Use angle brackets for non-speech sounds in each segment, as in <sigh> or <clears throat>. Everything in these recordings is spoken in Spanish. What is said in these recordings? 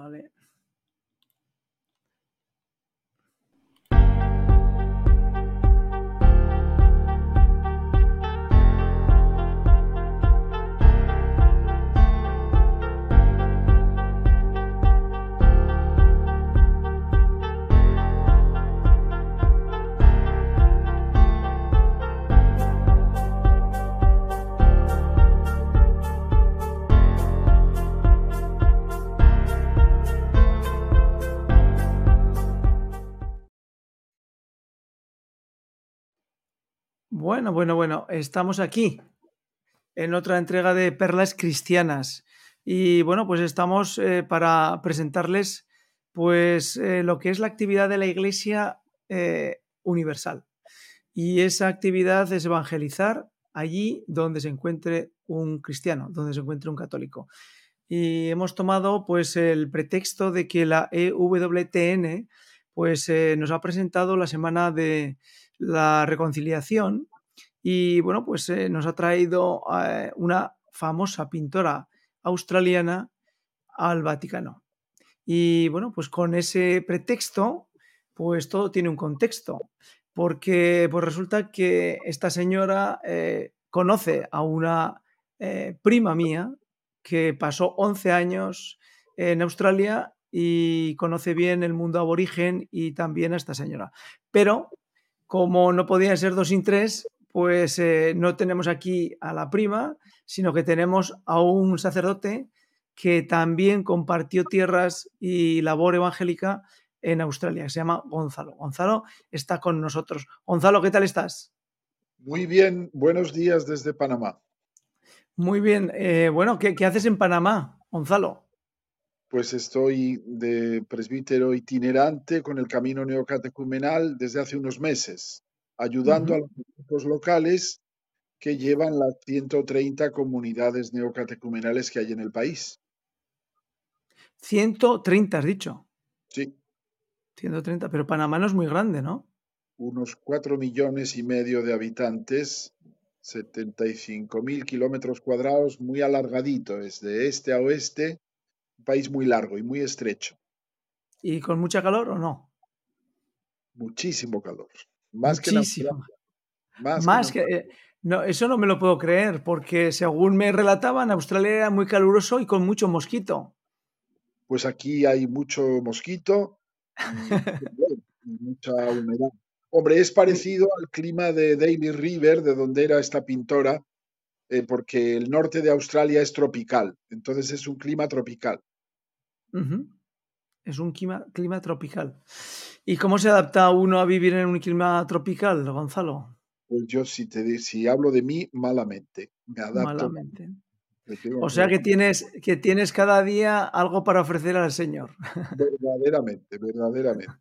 Vale. Bueno, bueno, bueno, estamos aquí en otra entrega de Perlas Cristianas. Y bueno, pues estamos eh, para presentarles pues eh, lo que es la actividad de la Iglesia eh, Universal. Y esa actividad es evangelizar allí donde se encuentre un cristiano, donde se encuentre un católico. Y hemos tomado pues el pretexto de que la EWTN pues nos ha presentado la semana de la reconciliación y bueno, pues eh, nos ha traído eh, una famosa pintora australiana al Vaticano. Y bueno, pues con ese pretexto, pues todo tiene un contexto, porque pues resulta que esta señora eh, conoce a una prima mía que pasó 11 años en Australia y conoce bien el mundo aborigen y también a esta señora. Pero como no podían ser dos sin tres, pues eh, no tenemos aquí a la prima, sino que tenemos a un sacerdote que también compartió tierras y labor evangélica en Australia, se llama Gonzalo. Gonzalo está con nosotros. Gonzalo, ¿qué tal estás? Muy bien, buenos días desde Panamá. Muy bien, eh, bueno, ¿qué, ¿qué haces en Panamá, Gonzalo? Pues estoy de presbítero itinerante con el camino neocatecumenal desde hace unos meses ayudando a los grupos locales que llevan las 130 comunidades neocatecumenales que hay en el país. 130, has dicho. Sí. 130, pero Panamá no es muy grande, ¿no? Unos 4 millones y medio de habitantes, 75 mil kilómetros cuadrados, muy alargadito, es de este a oeste, un país muy largo y muy estrecho. ¿Y con mucha calor o no? Muchísimo calor. Más Muchísimo. que Más, que, eh, no, eso no me lo puedo creer, porque según me relataban, Australia era muy caluroso y con mucho mosquito. Pues aquí hay mucho mosquito y, <laughs> mucha humedad. Hombre, es parecido al clima de Daly River, de donde era esta pintora, eh, porque el norte de Australia es tropical, entonces es un clima tropical. Es un clima, clima tropical. ¿Y cómo se adapta uno a vivir en un clima tropical, Gonzalo? Pues yo si te si hablo de mí malamente, me adapto. Malamente. O sea que tienes, que tienes cada día algo para ofrecer al Señor. Verdaderamente, verdaderamente.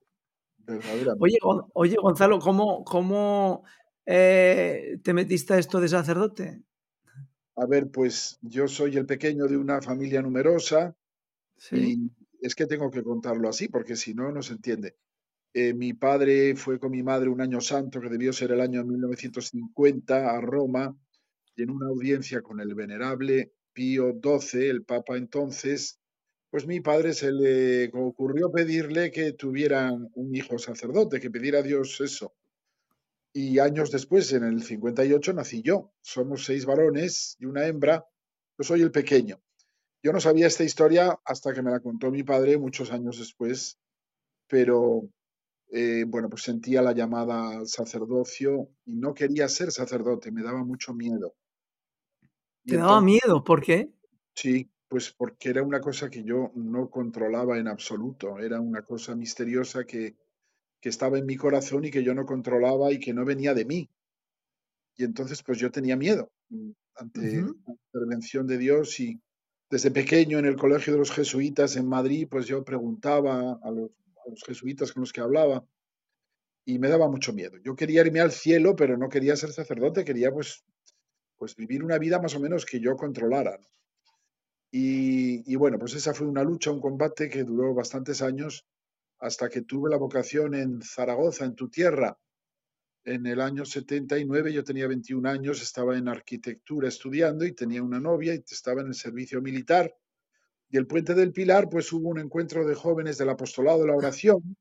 <laughs> Oye, oye, Gonzalo, ¿cómo, cómo eh, te metiste a esto de sacerdote? A ver, pues yo soy el pequeño de una familia numerosa y es que tengo que contarlo así porque si no, no se entiende. Eh, mi padre fue con mi madre un año santo, que debió ser el año 1950, a Roma, y en una audiencia con el venerable Pío XII, el Papa entonces, pues mi padre se le ocurrió pedirle que tuvieran un hijo sacerdote, que pidiera a Dios eso. Y años después, en el 58, nací yo. Somos seis varones y una hembra. Yo soy el pequeño. Yo no sabía esta historia hasta que me la contó mi padre muchos años después, pero eh, bueno, pues sentía la llamada al sacerdocio y no quería ser sacerdote, me daba mucho miedo. ¿Te daba miedo? ¿Por qué? Sí, pues porque era una cosa que yo no controlaba en absoluto, era una cosa misteriosa que, que estaba en mi corazón y que yo no controlaba y que no venía de mí. Y entonces pues yo tenía miedo mm, ante la intervención de Dios y desde pequeño en el colegio de los jesuitas en Madrid pues yo preguntaba a los los jesuitas con los que hablaba, y me daba mucho miedo. Yo quería irme al cielo, pero no quería ser sacerdote, quería pues, pues vivir una vida más o menos que yo controlara. Y, y, bueno, pues esa fue una lucha, un combate que duró bastantes años hasta que tuve la vocación en Zaragoza, en tu tierra. En el año 79 yo tenía 21 años, estaba en arquitectura estudiando y tenía una novia y estaba en el servicio militar Y el Puente del Pilar, pues hubo un encuentro de jóvenes del apostolado de la oración,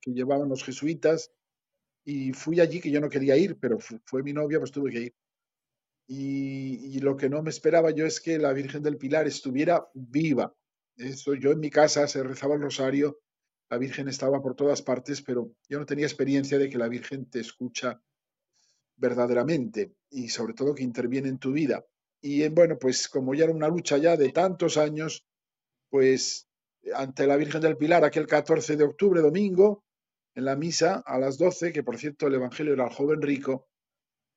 que llevaban los jesuitas, y fui allí que yo no quería ir, pero fue mi novia, pues tuve que ir. Y, y, lo que no me esperaba yo es que la Virgen del Pilar estuviera viva. Eso, yo en mi casa se rezaba el rosario, la Virgen estaba por todas partes, pero yo no tenía experiencia de que la Virgen te escucha verdaderamente y sobre todo que interviene en tu vida. Y bueno, pues como ya era una lucha ya de tantos años, pues ante la Virgen del Pilar, aquel 14 de octubre, domingo, en la misa a las 12, que por cierto el Evangelio era el joven rico,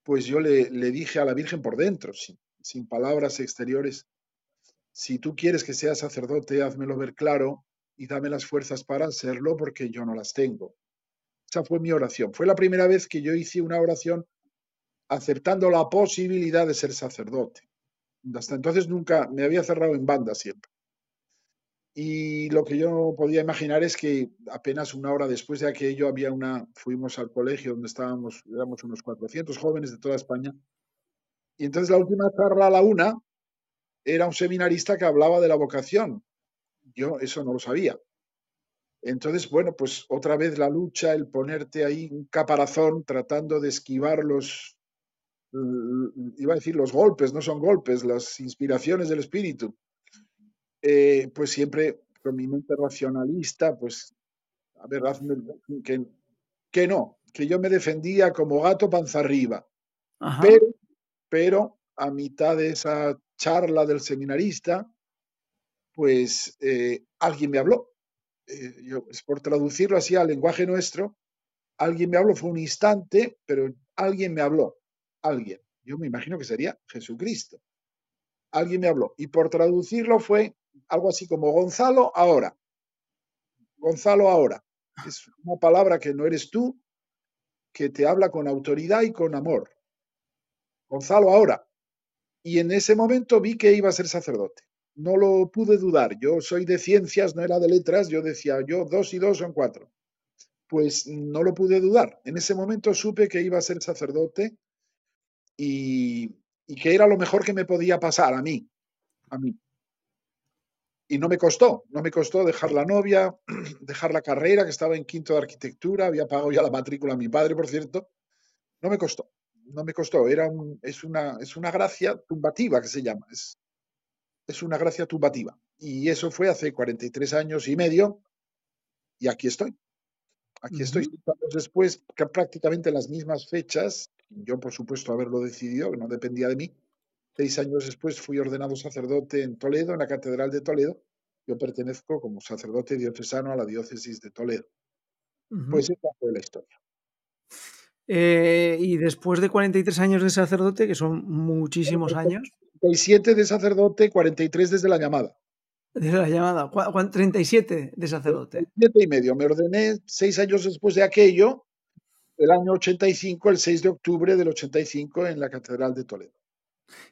pues yo le, le dije a la Virgen por dentro, sin, sin palabras exteriores, si tú quieres que sea sacerdote, házmelo ver claro y dame las fuerzas para hacerlo porque yo no las tengo. Esa fue mi oración. Fue la primera vez que yo hice una oración aceptando la posibilidad de ser sacerdote. Hasta entonces nunca me había cerrado en banda siempre. Y lo que yo podía imaginar es que apenas una hora después de aquello había una, fuimos al colegio donde estábamos, éramos unos 400 jóvenes de toda España. Y entonces la última charla a la una era un seminarista que hablaba de la vocación. Yo eso no lo sabía. Entonces, bueno, pues otra vez la lucha, el ponerte ahí un caparazón tratando de esquivar los, iba a decir los golpes, no son golpes, las inspiraciones del espíritu. Eh, pues siempre con mi mente racionalista, pues, a ver, que, que no, que yo me defendía como gato panza arriba. Pero, pero a mitad de esa charla del seminarista, pues eh, alguien me habló. Eh, yo, es por traducirlo así al lenguaje nuestro, alguien me habló, fue un instante, pero alguien me habló, alguien. Yo me imagino que sería Jesucristo. Alguien me habló. Y por traducirlo fue algo así como Gonzalo ahora. Gonzalo ahora. Es una palabra que no eres tú, que te habla con autoridad y con amor. Gonzalo ahora. Y en ese momento vi que iba a ser sacerdote. No lo pude dudar. Yo soy de ciencias, no era de letras. Yo decía, yo dos y dos son cuatro. Pues no lo pude dudar. En ese momento supe que iba a ser sacerdote y, y que era lo mejor que me podía pasar a mí. A mí. Y no me costó, no me costó dejar la novia, <clears throat> dejar la carrera, que estaba en quinto de arquitectura, había pagado ya la matrícula a mi padre, por cierto. No me costó no me costó, era es, una, es una gracia tumbativa que se llama, es, es una gracia tumbativa. Y eso fue hace 43 años y medio y aquí estoy. Aquí estoy, años después, prácticamente las mismas fechas, yo por supuesto haberlo decidido, que no dependía de mí. Seis años después fui ordenado sacerdote en Toledo, en la Catedral de Toledo. Yo pertenezco como sacerdote diocesano a la diócesis de Toledo. Pues esa fue la historia. Eh, y después de 43 años de sacerdote, que son muchísimos años. 37 de sacerdote, 43 desde la llamada. Desde la llamada, 37 de sacerdote. 7 y medio. Me ordené seis años después de aquello, el año 85, el 6 de octubre del 85, en la Catedral de Toledo.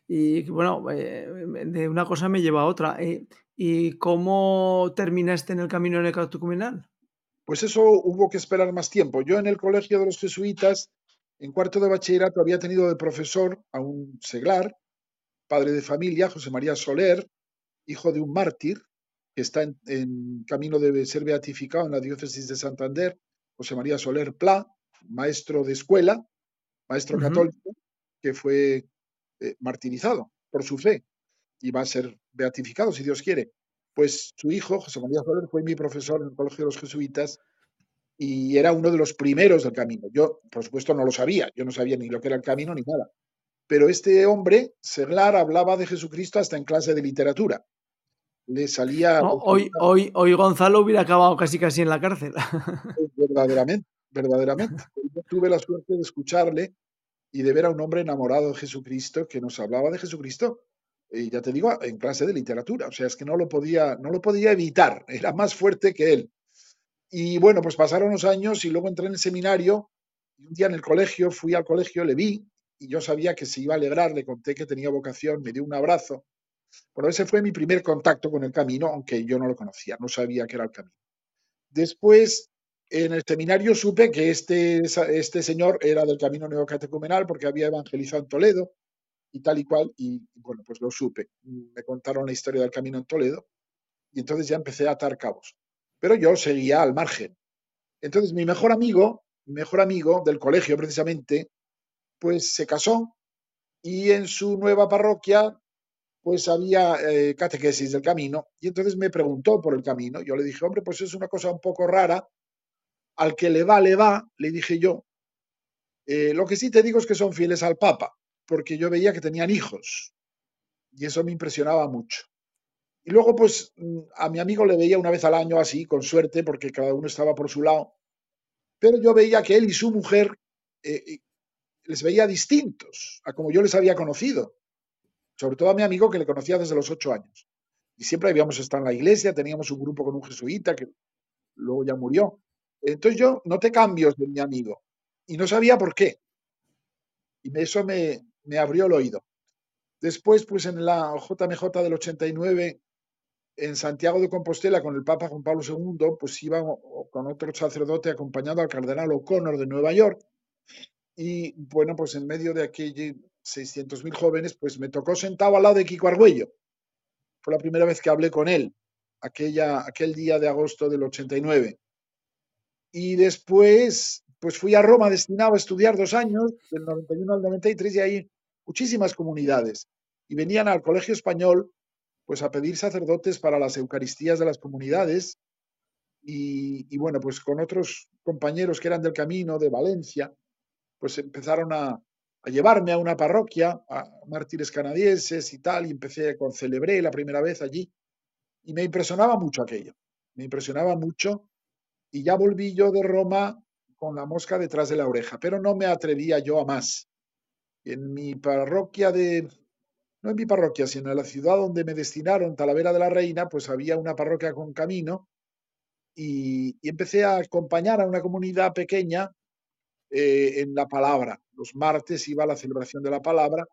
Y bueno, eh, de una cosa me lleva a otra. Eh, ¿Y cómo terminaste en el camino neocatecumenal? Pues eso hubo que esperar más tiempo. Yo en el colegio de los jesuitas, en cuarto de bachillerato, había tenido de profesor a un seglar, padre de familia, José María Soler, hijo de un mártir, que está en, camino de ser beatificado en la diócesis de Santander, José María Soler Pla, maestro de escuela, maestro católico, que fue eh, martirizado por su fe y va a ser beatificado, si Dios quiere. Pues su hijo, José María Soler, fue mi profesor en el Colegio de los Jesuitas y era uno de los primeros del camino. Yo, por supuesto, no lo sabía, yo no sabía ni lo que era el camino ni nada. Pero este hombre, Seglar, hablaba de Jesucristo hasta en clase de literatura. Le salía. hoy, hoy, hoy Gonzalo hubiera acabado casi casi en la cárcel. <laughs> Verdaderamente, verdaderamente. Yo tuve la suerte de escucharle y de ver a un hombre enamorado de Jesucristo que nos hablaba de Jesucristo y ya te digo, en clase de literatura. O sea, es que no lo podía, no lo podía evitar, era más fuerte que él. Y bueno, pues pasaron los años y luego entré en el seminario y un día en el colegio, fui al colegio, le vi y yo sabía que se iba a alegrar, le conté que tenía vocación, me dio un abrazo. Bueno, ese fue mi primer contacto con el camino, aunque yo no lo conocía, no sabía que era el camino. Después, en el seminario supe que este, este señor era del camino neocatecumenal porque había evangelizado en Toledo y tal y cual, y bueno, pues lo supe. Me contaron la historia del camino en Toledo y entonces ya empecé a atar cabos. Pero yo seguía al margen. Entonces mi mejor amigo, mi mejor amigo del colegio precisamente, pues se casó y en su nueva parroquia pues había eh, catequesis del camino y entonces me preguntó por el camino. Yo le dije, hombre, pues es una cosa un poco rara. Al que le va, le va, le dije yo. Eh, lo que sí te digo es que son fieles al Papa, porque yo veía que tenían hijos y eso me impresionaba mucho. Y luego, pues, mm, a mi amigo le veía una vez al año así, con suerte, porque cada uno estaba por su lado. Pero yo veía que él y su mujer eh, les veía distintos a como yo les había conocido. Sobre todo a mi amigo que le conocía desde los ocho años. Y siempre habíamos estado en la iglesia, teníamos un grupo con un jesuita que luego ya murió. Entonces yo noté cambios de mi amigo y no sabía por qué. Y eso me, me abrió el oído. Después, pues en la JMJ del 89, en Santiago de Compostela, con el Papa Juan Pablo II, pues iba con otro sacerdote acompañando al cardenal O'Connor de Nueva York. Y bueno, pues en medio de aquellos 600.000 jóvenes, pues me tocó sentado al lado de Kiko Argüello. Fue la primera vez que hablé con él, aquella, aquel día de agosto del 89. Y después, pues fui a Roma destinado a estudiar dos años, del 91 al 93, y ahí muchísimas comunidades. Y venían al colegio español pues a pedir sacerdotes para las Eucaristías de las comunidades. Y, bueno, pues con otros compañeros que eran del camino de Valencia, pues empezaron a, llevarme a una parroquia, a mártires canadienses y tal, y empecé con celebré la primera vez allí. Y me impresionaba mucho aquello, me impresionaba mucho. Y ya volví yo de Roma con la mosca detrás de la oreja, pero no me atrevía yo a más. En mi parroquia de, no en mi parroquia, sino en la ciudad donde me destinaron, Talavera de la Reina, pues había una parroquia con camino y, empecé a acompañar a una comunidad pequeña eh, en la palabra. Los martes iba a la celebración de la palabra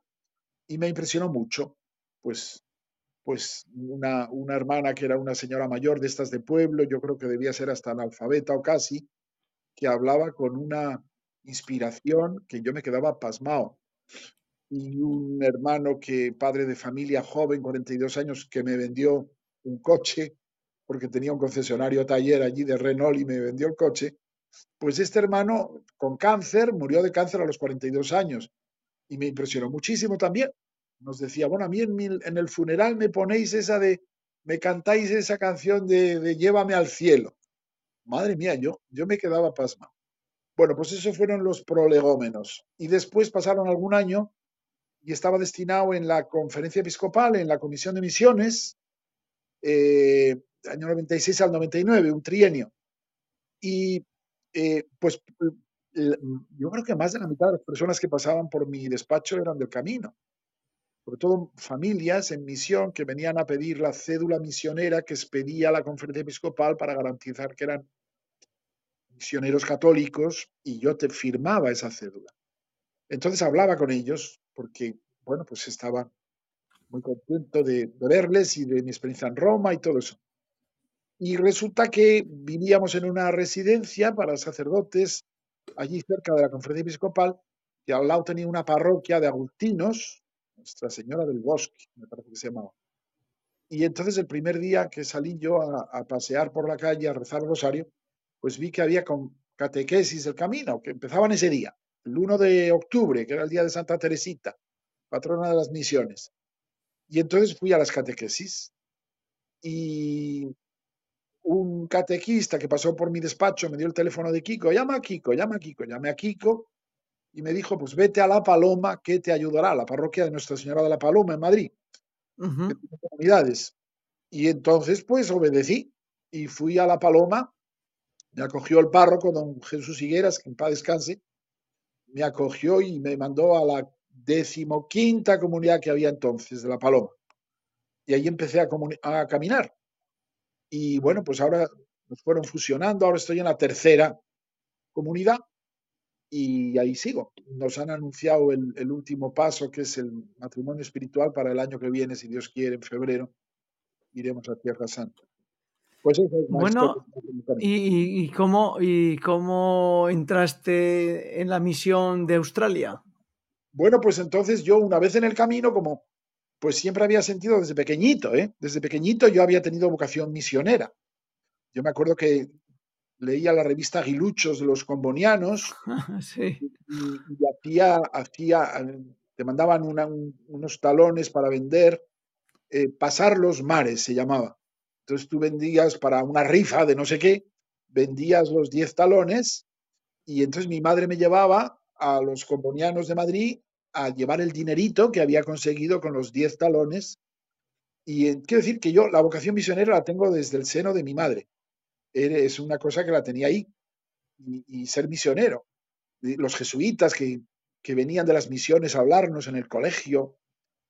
y me impresionó mucho, pues, pues una, una hermana que era una señora mayor de estas de pueblo, yo creo que debía ser hasta analfabeta o casi, que hablaba con una inspiración que yo me quedaba pasmado y un hermano que, padre de familia joven, 42 años, que me vendió un coche, porque tenía un concesionario taller allí de Renault y me vendió el coche, pues este hermano con cáncer, murió de cáncer a los 42 años y me impresionó muchísimo también. Nos decía, bueno, a mí en, el funeral me ponéis esa de, me cantáis esa canción de, de Llévame al cielo. Madre mía, yo, yo me quedaba pasmado. Bueno, pues esos fueron los prolegómenos. Y después pasaron algún año y estaba destinado en la conferencia episcopal, en la comisión de misiones, eh, año 96 al 99, un trienio. Y eh, pues yo creo que más de la mitad de las personas que pasaban por mi despacho eran del camino. Sobre todo familias en misión que venían a pedir la cédula misionera que expedía la conferencia episcopal para garantizar que eran misioneros católicos y yo te firmaba esa cédula. Entonces hablaba con ellos porque, bueno, pues estaba muy contento de, verles y de mi experiencia en Roma y todo eso. Y resulta que vivíamos en una residencia para sacerdotes allí cerca de la conferencia episcopal, que al lado tenía una parroquia de agustinos, Nuestra Señora del Bosque, me parece que se llamaba. Y entonces el primer día que salí yo a, pasear por la calle, a rezar el rosario, pues vi que había con catequesis del camino, que empezaban ese día, el 1 de octubre, que era el día de Santa Teresita, patrona de las misiones. Y entonces fui a las catequesis y un catequista que pasó por mi despacho me dio el teléfono de Kiko, llama a Kiko, llama a Kiko, llamé a Kiko y me dijo, pues vete a La Paloma que te ayudará, la parroquia de Nuestra Señora de la Paloma en Madrid, comunidades. Y entonces pues obedecí y fui a La Paloma me acogió el párroco, don Jesús Higueras, que en paz descanse, me acogió y me mandó a la decimoquinta comunidad que había entonces, de La Paloma. Y ahí empecé a, a caminar. Y bueno, pues ahora nos fueron fusionando, ahora estoy en la tercera comunidad y ahí sigo. Nos han anunciado el, el, último paso, que es el matrimonio espiritual para el año que viene, si Dios quiere, en febrero, iremos a Tierra Santa. Pues bueno, ¿y, cómo, ¿y cómo entraste en la misión de Australia? Bueno, pues entonces yo una vez en el camino, como pues siempre había sentido desde pequeñito, ¿eh? desde pequeñito yo había tenido vocación misionera. Yo me acuerdo que leía la revista Aguiluchos de los combonianos <laughs> sí. y, hacía, hacía, te mandaban unos talones para vender, eh, pasar los mares se llamaba. Entonces tú vendías para una rifa de no sé qué, vendías los 10 talones y entonces mi madre me llevaba a los combonianos de Madrid a llevar el dinerito que había conseguido con los 10 talones. Y eh, quiero decir que yo la vocación misionera la tengo desde el seno de mi madre. Es una cosa que la tenía ahí. Y, ser misionero. Los jesuitas que, que, venían de las misiones a hablarnos en el colegio,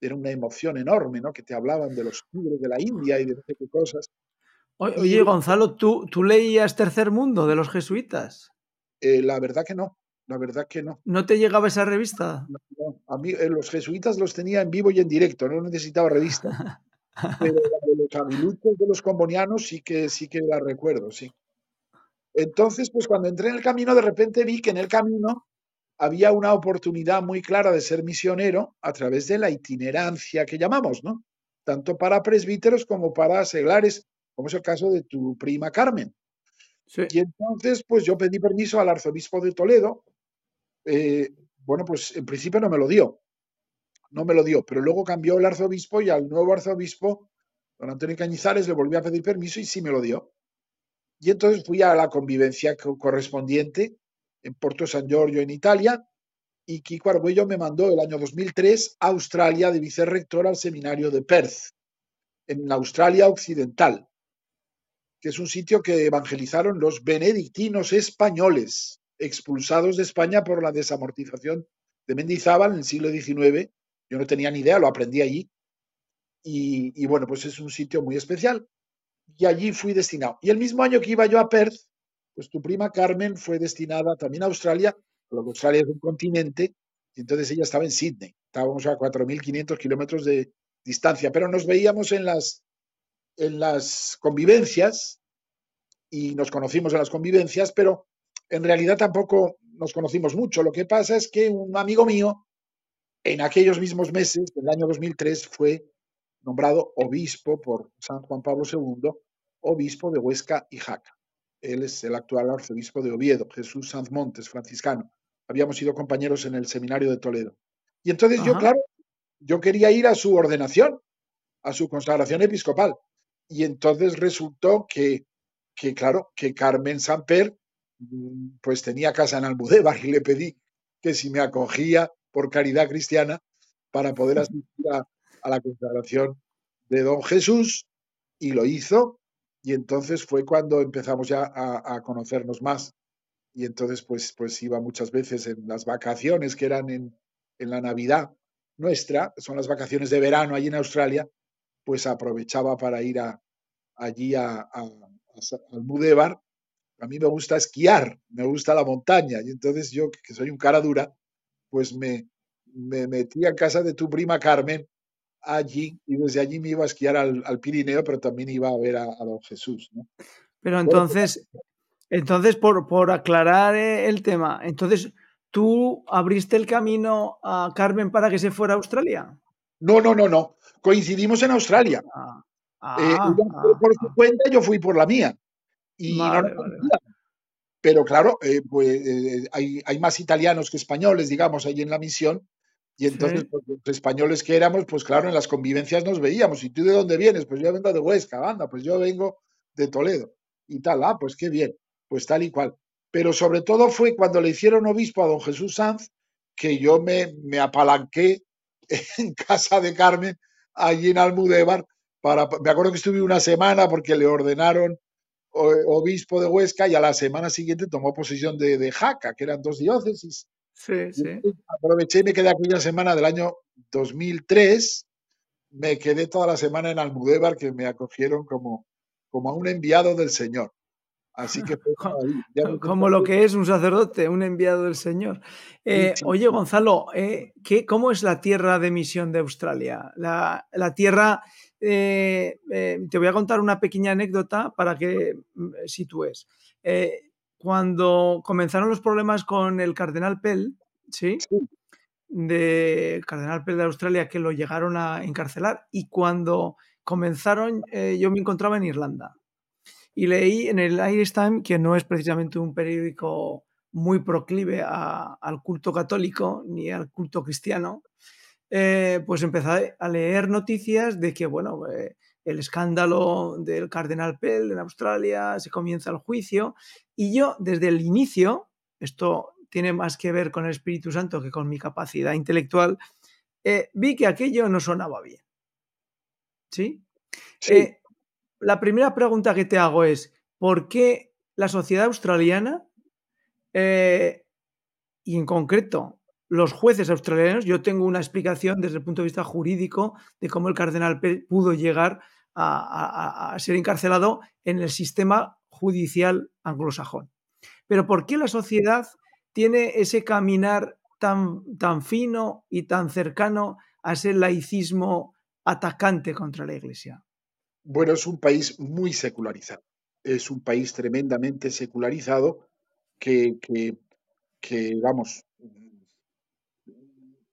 era una emoción enorme, ¿no? Que te hablaban de los tigres de la India y de no sé qué cosas. Oye, Gonzalo, ¿tú, ¿tú leías Tercer Mundo de los jesuitas? Eh, la verdad que no. La verdad que no. ¿No te llegaba esa revista? A mí eh, los jesuitas los tenía en vivo y en directo, no necesitaba revista. Pero <laughs> los habilitos de los combonianos sí que, sí que la recuerdo, sí. Entonces, pues cuando entré en el camino, de repente vi que en el camino había una oportunidad muy clara de ser misionero a través de la itinerancia que llamamos, ¿no? Tanto para presbíteros como para seglares, como es el caso de tu prima Carmen. Sí. Y entonces, pues yo pedí permiso al arzobispo de Toledo eh, bueno, pues en principio no me lo dio, no me lo dio, pero luego cambió el arzobispo y al nuevo arzobispo, don Antonio Cañizares, le volvió a pedir permiso y sí me lo dio. Y entonces fui a la convivencia correspondiente en Porto San Giorgio, en Italia, y Kiko Arguello me mandó el año 2003 a Australia de vicerrector al seminario de Perth, en Australia Occidental, que es un sitio que evangelizaron los benedictinos españoles expulsados de España por la desamortización de Mendizábal en el siglo XIX. Yo no tenía ni idea, lo aprendí allí. Y, bueno, pues es un sitio muy especial. Y allí fui destinado. Y el mismo año que iba yo a Perth, pues tu prima Carmen fue destinada también a Australia, lo que Australia es un continente, y entonces ella estaba en Sydney. Estábamos a 4.500 kilómetros de distancia, pero nos veíamos en las, en las convivencias y nos conocimos en las convivencias, pero en realidad tampoco nos conocimos mucho. Lo que pasa es que un amigo mío, en aquellos mismos meses, en el año 2003, fue nombrado obispo por San Juan Pablo II, obispo de Huesca y Jaca. Él es el actual arzobispo de Oviedo, Jesús Sanz Montes, franciscano. Habíamos sido compañeros en el seminario de Toledo. Y entonces yo, claro, yo quería ir a su ordenación, a su consagración episcopal. Y entonces resultó que, que claro, que Carmen Samper Mm, pues tenía casa en Almudévar y le pedí que si me acogía por caridad cristiana para poder <laughs> asistir a, la consagración de don Jesús y lo hizo. Y entonces fue cuando empezamos ya a, conocernos más. Y entonces pues, pues iba muchas veces en las vacaciones que eran en, la Navidad nuestra, son las vacaciones de verano allí en Australia, pues aprovechaba para ir a, allí a, a, Almudévar a mí me gusta esquiar, me gusta la montaña, y entonces yo, que soy un cara dura, pues me, me metí a casa de tu prima Carmen allí, y desde allí me iba a esquiar al, Pirineo, pero también iba a ver a, don Jesús. Pero entonces, entonces por, por aclarar eh, el tema, entonces, ¿tú abriste el camino a Carmen para que se fuera a Australia? No, no, no, no. Coincidimos en Australia. Ah, eh, ah, por su ah. cuenta, yo fui por la mía. Y Pero claro, eh, pues, eh, hay, hay, más italianos que españoles, digamos, ahí en la misión. Y entonces, pues, los españoles que éramos, pues claro, en las convivencias nos veíamos. ¿Y tú de dónde vienes? Pues yo vengo de Huesca, banda, pues yo vengo de Toledo. Y tal, ah, pues qué bien, pues tal y cual. Pero sobre todo fue cuando le hicieron obispo a don Jesús Sanz que yo me, me apalanqué <laughs> en casa de Carmen, allí en Almudévar, para, me acuerdo que estuve una semana porque le ordenaron obispo de Huesca y a la semana siguiente tomó posesión de, Jaca, que eran dos diócesis. Sí, sí. Aproveché y me quedé aquella semana del año 2003. Me quedé toda la semana en Almudévar, que me acogieron como, como a un enviado del Señor. Así que <laughs> como lo que es un sacerdote, un enviado del Señor. Eh, oye, Gonzalo, eh, ¿qué, ¿cómo es la tierra de misión de Australia? La, la tierra eh, te voy a contar una pequeña anécdota para que mm, sitúes. Eh, cuando comenzaron los problemas con el cardenal Pell, ¿sí? de Cardenal Pell de Australia que lo llegaron a encarcelar y cuando comenzaron eh, yo me encontraba en Irlanda y leí en el Irish Times, que no es precisamente un periódico muy proclive al culto católico ni al culto cristiano, eh, pues empecé a leer noticias de que, bueno, eh, el escándalo del cardenal Pell en Australia, se comienza el juicio, y yo desde el inicio, esto tiene más que ver con el Espíritu Santo que con mi capacidad intelectual, eh, vi que aquello no sonaba bien. ¿Sí? la primera pregunta que te hago es, ¿por qué la sociedad australiana y en concreto los jueces australianos, yo tengo una explicación desde el punto de vista jurídico de cómo el cardenal pudo llegar a, ser encarcelado en el sistema judicial anglosajón. Pero ¿por qué la sociedad tiene ese caminar tan, tan fino y tan cercano a ese laicismo atacante contra la Iglesia? Bueno, es un país muy secularizado. Es un país tremendamente secularizado que, que, que vamos,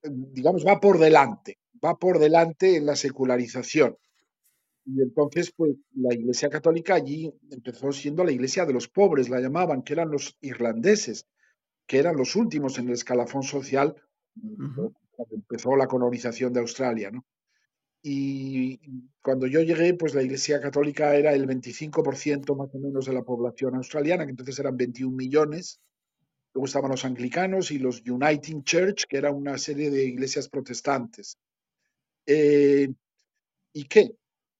digamos, va por delante, va por delante en la secularización. Y entonces, pues la Iglesia Católica allí empezó siendo la Iglesia de los pobres, la llamaban, que eran los irlandeses, que eran los últimos en el escalafón social cuando empezó la colonización de Australia, ¿no? Y cuando yo llegué, pues la Iglesia Católica era el 25% más o menos de la población australiana, que entonces eran 21 millones, Luego estaban los anglicanos y los Uniting Church, que era una serie de iglesias protestantes. Eh, ¿Y qué?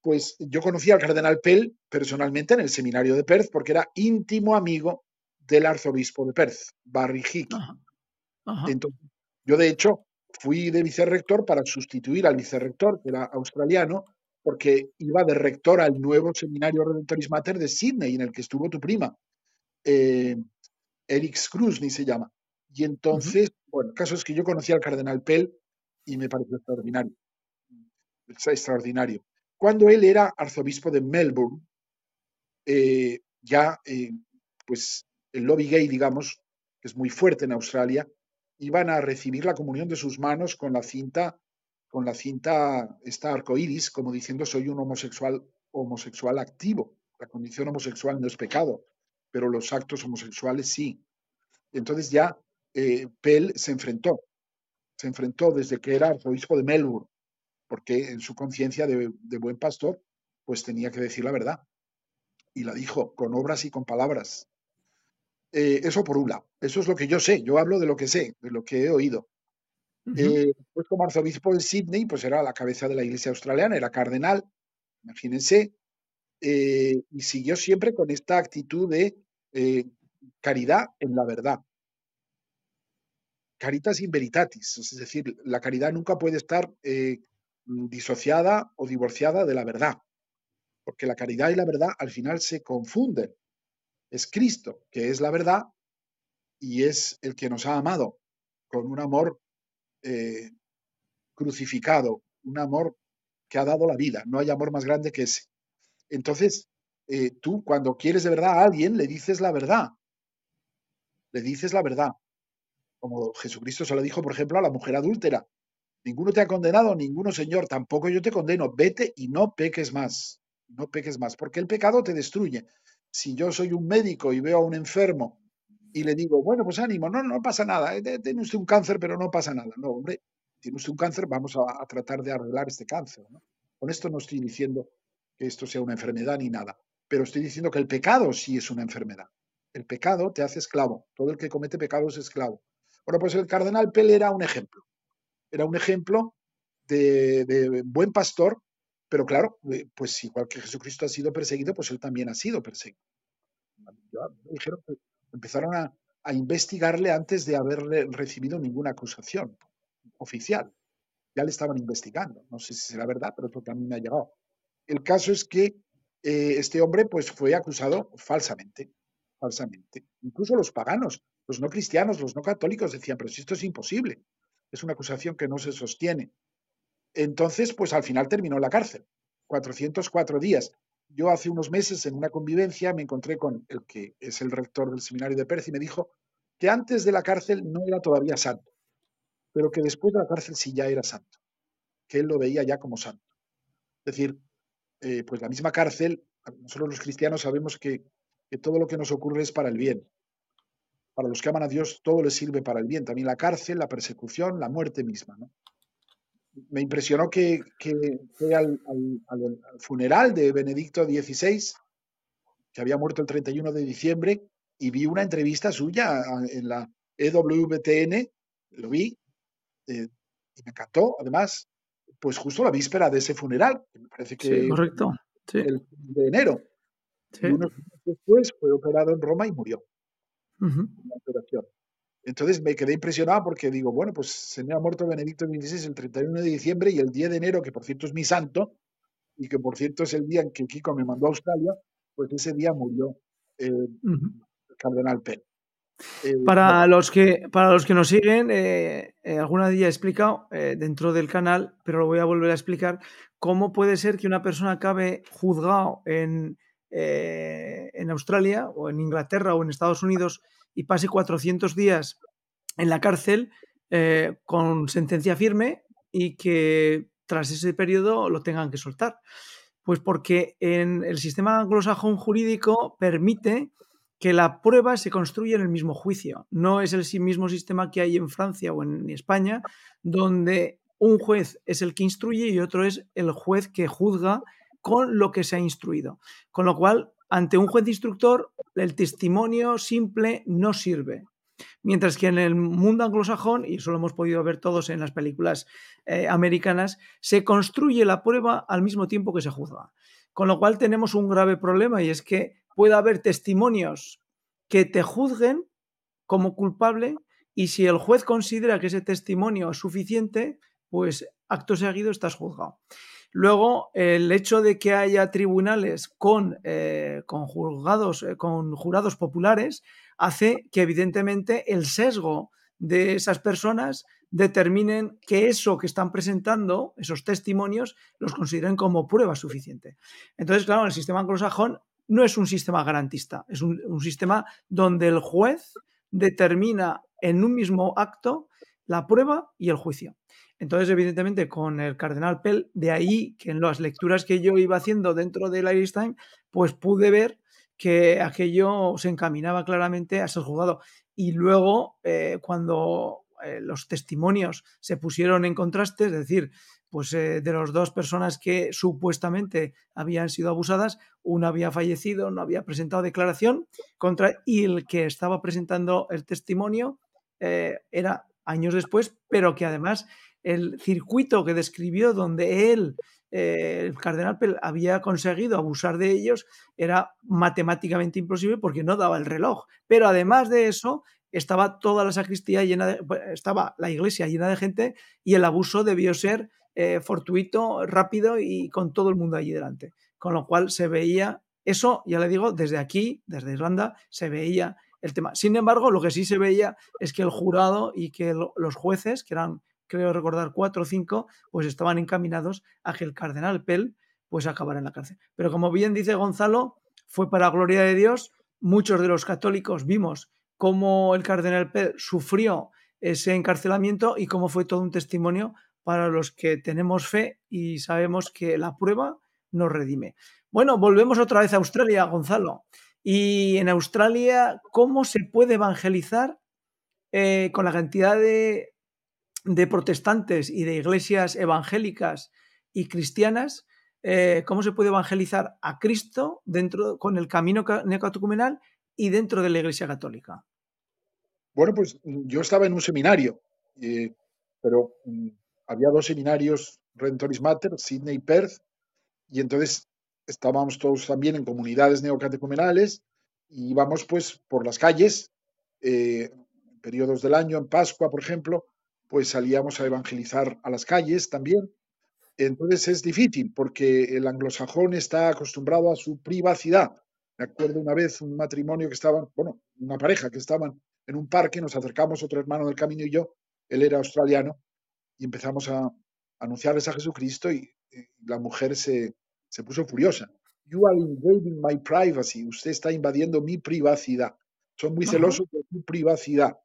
Pues yo conocí al cardenal Pell personalmente en el seminario de Perth porque era íntimo amigo del arzobispo de Perth, Barry Hickey. Entonces, yo de hecho fui de vicerrector para sustituir al vicerrector, que era australiano, porque iba de rector al nuevo seminario Redentoris Mater de Sydney, en el que estuvo tu prima. Eh, Eric ni se llama. Y entonces, bueno, el caso es que yo conocí al cardenal Pell y me pareció extraordinario. Extraordinario. Cuando él era arzobispo de Melbourne, eh, ya, eh, pues, el lobby gay, digamos, que es muy fuerte en Australia, iban a recibir la comunión de sus manos con la cinta, con la cinta, esta arcoíris, como diciendo soy un homosexual, homosexual activo. La condición homosexual no es pecado pero los actos homosexuales sí. Entonces ya eh, Pell se enfrentó, se enfrentó desde que era arzobispo de Melbourne, porque en su conciencia de, buen pastor, pues tenía que decir la verdad. Y la dijo con obras y con palabras. Eh, eso por un lado. Eso es lo que yo sé. Yo hablo de lo que sé, de lo que he oído. Eh, pues como arzobispo de Sydney, pues era la cabeza de la iglesia australiana, era cardenal, imagínense, eh, y siguió siempre con esta actitud de caridad en la verdad. Caritas in veritatis, es decir, la caridad nunca puede estar disociada o divorciada de la verdad, porque la caridad y la verdad al final se confunden. Es Cristo, que es la verdad, y es el que nos ha amado con un amor crucificado, un amor que ha dado la vida. No hay amor más grande que ese. Entonces, eh, tú cuando quieres de verdad a alguien, le dices la verdad. Le dices la verdad. Como Jesucristo se lo dijo, por ejemplo, a la mujer adúltera. Ninguno te ha condenado, ninguno, Señor, tampoco yo te condeno. Vete y no peques más. No peques más, porque el pecado te destruye. Si yo soy un médico y veo a un enfermo y le digo, bueno, pues ánimo, no, no pasa nada, eh, tiene usted un cáncer, pero no pasa nada. No, hombre, tiene usted un cáncer, vamos a, tratar de arreglar este cáncer. Con esto no estoy diciendo que esto sea una enfermedad ni nada, pero estoy diciendo que el pecado sí es una enfermedad. El pecado te hace esclavo. Todo el que comete pecado es esclavo. Bueno, pues el cardenal Pell era un ejemplo. Era un ejemplo de, buen pastor, pero claro, eh, pues igual que Jesucristo ha sido perseguido, pues él también ha sido perseguido. Dijeron empezaron a, investigarle antes de haberle recibido ninguna acusación oficial. Ya le estaban investigando. No sé si será verdad, pero esto también me ha llegado. El caso es que eh, este hombre pues, fue acusado falsamente, falsamente. Incluso los paganos, los no cristianos, los no católicos decían, pero si esto es imposible, es una acusación que no se sostiene. Entonces, pues al final terminó en la cárcel, 404 días. Yo hace unos meses en una convivencia me encontré con el que es el rector del seminario de Perth y me dijo que antes de la cárcel no era todavía santo. pero que después de la cárcel sí ya era santo, que él lo veía ya como santo. Es decir, eh, pues la misma cárcel, nosotros los cristianos sabemos que, que todo lo que nos ocurre es para el bien. Para los que aman a Dios, todo les sirve para el bien. También la cárcel, la persecución, la muerte misma. ¿no? me impresionó que, fue al, funeral de Benedicto XVI, que había muerto el 31 de diciembre, y vi una entrevista suya en la EWTN, lo vi, eh, y me encantó, además, pues justo la víspera de ese funeral, que me parece que sí, correcto. el de enero. Y unos días después fue operado en Roma y murió. Entonces me quedé impresionado porque digo, bueno, pues se me ha muerto Benedicto XVI el 31 de diciembre y el 10 de enero, que por cierto es mi santo, y que por cierto es el día en que Kiko me mandó a Australia, pues ese día murió eh, el cardenal Penn. Eh, para, los que, para los que nos siguen, eh, alguna día he explicado dentro del canal, pero lo voy a volver a explicar, cómo puede ser que una persona acabe juzgado en, en Australia o en Inglaterra o en Estados Unidos y pase 400 días en la cárcel eh, con sentencia firme y que tras ese periodo lo tengan que soltar. Pues porque en el sistema anglosajón jurídico permite que la prueba se construya en el mismo juicio. No es el mismo sistema que hay en Francia o en España, donde un juez es el que instruye y otro es el juez que juzga con lo que se ha instruido. Con lo cual, ante un juez instructor, el testimonio simple no sirve. Mientras que en el mundo anglosajón, y eso lo hemos podido ver todos en las películas eh, americanas, se construye la prueba al mismo tiempo que se juzga. Con lo cual tenemos un grave problema y es que puede haber testimonios que te juzguen como culpable y si el juez considera que ese testimonio es suficiente, pues acto seguido estás juzgado. Luego, el hecho de que haya tribunales con, eh, con, juzgados, eh, con jurados populares hace que evidentemente el sesgo de esas personas determinen que eso que están presentando, esos testimonios, los consideren como prueba suficiente. Entonces, claro, el sistema anglosajón no es un sistema garantista, es un sistema donde el juez determina en un mismo acto la prueba y el juicio. Entonces, evidentemente, con el cardenal Pell, de ahí que en las lecturas que yo iba haciendo dentro del Irish Time, pues pude ver que aquello se encaminaba claramente a ser juzgado. Y luego, eh, cuando eh, los testimonios se pusieron en contraste, es decir, pues eh, de las dos personas que supuestamente habían sido abusadas, una había fallecido, no había presentado declaración contra y el que estaba presentando el testimonio era años después, pero que además el circuito que describió donde él, eh, el cardenal había conseguido abusar de ellos, era matemáticamente imposible porque no daba el reloj. Pero además de eso, estaba toda la sacristía llena de, estaba la iglesia llena de gente y el abuso debió ser eh, fortuito, rápido y con todo el mundo allí delante. Con lo cual se veía, eso ya le digo, desde aquí, desde Irlanda, se veía el tema. Sin embargo, lo que sí se veía es que el jurado y que los jueces, que eran creo recordar cuatro o cinco, pues estaban encaminados a que el cardenal Pell pues acabara en la cárcel. Pero como bien dice Gonzalo, fue para gloria de Dios. Muchos de los católicos vimos cómo el cardenal Pell sufrió ese encarcelamiento y cómo fue todo un testimonio para los que tenemos fe y sabemos que la prueba nos redime. Bueno, volvemos otra vez a Australia, Gonzalo. Y en Australia, ¿cómo se puede evangelizar eh, con la cantidad de de protestantes y de iglesias evangélicas y cristianas, eh, cómo se puede evangelizar a Cristo dentro con el camino neocatecumenal y dentro de la Iglesia Católica. Bueno, pues mm, yo estaba en un seminario, eh, pero mm, había dos seminarios, Rentoris Mater, Sydney y Perth, y entonces estábamos todos también en comunidades neocatecumenales y íbamos pues por las calles, eh, periodos del año, en Pascua, por ejemplo, pues salíamos a evangelizar a las calles también. Entonces es difícil porque el anglosajón está acostumbrado a su privacidad. Me acuerdo una vez un matrimonio que estaban, bueno, una pareja que estaban en un parque, nos acercamos otro hermano del camino y yo, él era australiano, y empezamos a anunciarles a Jesucristo y, la mujer se, se puso furiosa. You are invading my privacy. Usted está invadiendo mi privacidad. Son muy celosos de su privacidad.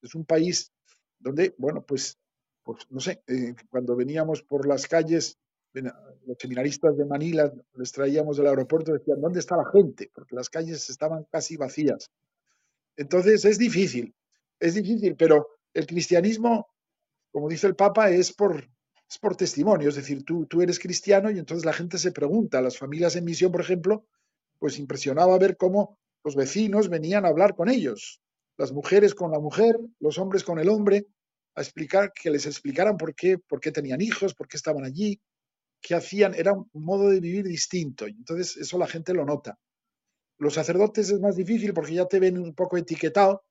Es un país donde, bueno, pues pues no sé, eh, cuando veníamos por las calles, los seminaristas de Manila les traíamos del aeropuerto, decían, ¿dónde está la gente? Porque las calles estaban casi vacías. Entonces es difícil, es difícil, pero el cristianismo, como dice el Papa, es por, es por testimonio, es decir, tú, tú eres cristiano y entonces la gente se pregunta, las familias en misión, por ejemplo, pues impresionaba ver cómo los vecinos venían a hablar con ellos, las mujeres con la mujer, los hombres con el hombre, a explicar, que les explicaran por qué, por qué tenían hijos, por qué estaban allí, qué hacían, era un modo de vivir distinto. Y entonces eso la gente lo nota. Los sacerdotes es más difícil porque ya te ven un poco etiquetado,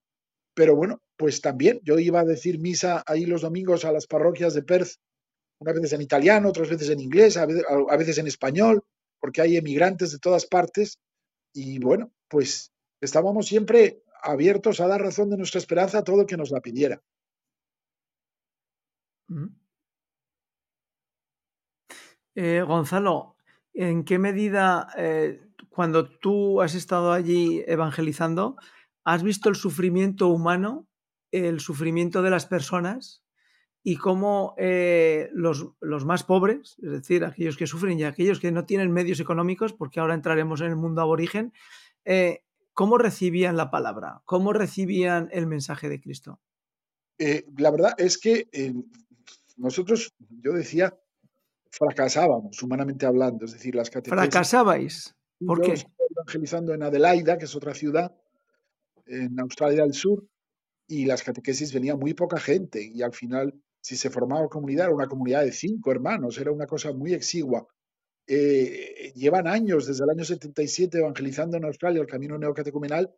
pero bueno, pues también yo iba a decir misa ahí los domingos a las parroquias de Perth, unas veces en italiano, otras veces en inglés, a veces en español, porque hay emigrantes de todas partes. Y bueno, pues estábamos siempre abiertos a dar razón de nuestra esperanza a todo el que nos la pidiera. Eh, Gonzalo, ¿en qué medida eh, cuando tú has estado allí evangelizando, has visto el sufrimiento humano, el sufrimiento de las personas y cómo eh, los, más pobres, es decir, aquellos que sufren y aquellos que no tienen medios económicos, porque ahora entraremos en el mundo aborigen, cómo recibían la palabra, cómo recibían el mensaje de Cristo? la verdad es que nosotros, yo decía, fracasábamos, humanamente hablando, es decir, las catequesis. ¿Fracasabais? ¿Por qué? evangelizando en Adelaida, que es otra ciudad en Australia del Sur, y las catequesis venía muy poca gente, y al final, si se formaba comunidad, era una comunidad de cinco hermanos, era una cosa muy exigua. Eh, llevan años, desde el año 77, evangelizando en Australia el camino neocatecumenal,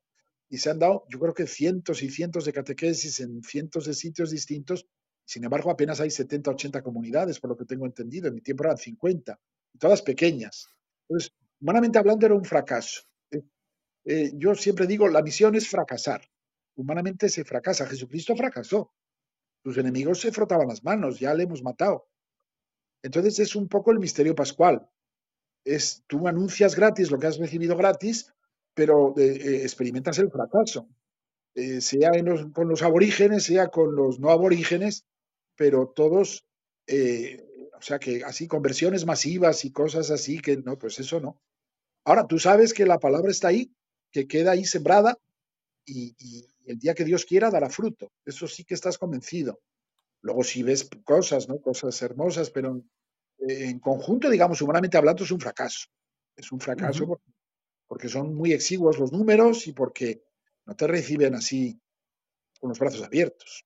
y se han dado, yo creo que cientos y cientos de catequesis en cientos de sitios distintos, sin embargo, apenas hay 70, 80 comunidades, por lo que tengo entendido. En mi tiempo eran 50, todas pequeñas. Entonces, humanamente hablando, era un fracaso. Eh, eh, yo siempre digo, la misión es fracasar. Humanamente se fracasa. Jesucristo fracasó. Sus enemigos se frotaban las manos, ya le hemos matado. Entonces es un poco el misterio pascual. Es, tú anuncias gratis lo que has recibido gratis, pero eh, experimentas el fracaso. sea con los aborígenes, sea con los no aborígenes, pero todos, eh, o sea, que así conversiones masivas y cosas así, que no, pues eso no. Ahora, tú sabes que la palabra está ahí, que queda ahí sembrada y, el día que Dios quiera dará fruto. Eso sí que estás convencido. Luego si ves cosas, ¿no? Cosas hermosas, pero en, conjunto, digamos, humanamente hablando, es un fracaso. Es un fracaso porque son muy exiguos los números y porque no te reciben así con los brazos abiertos.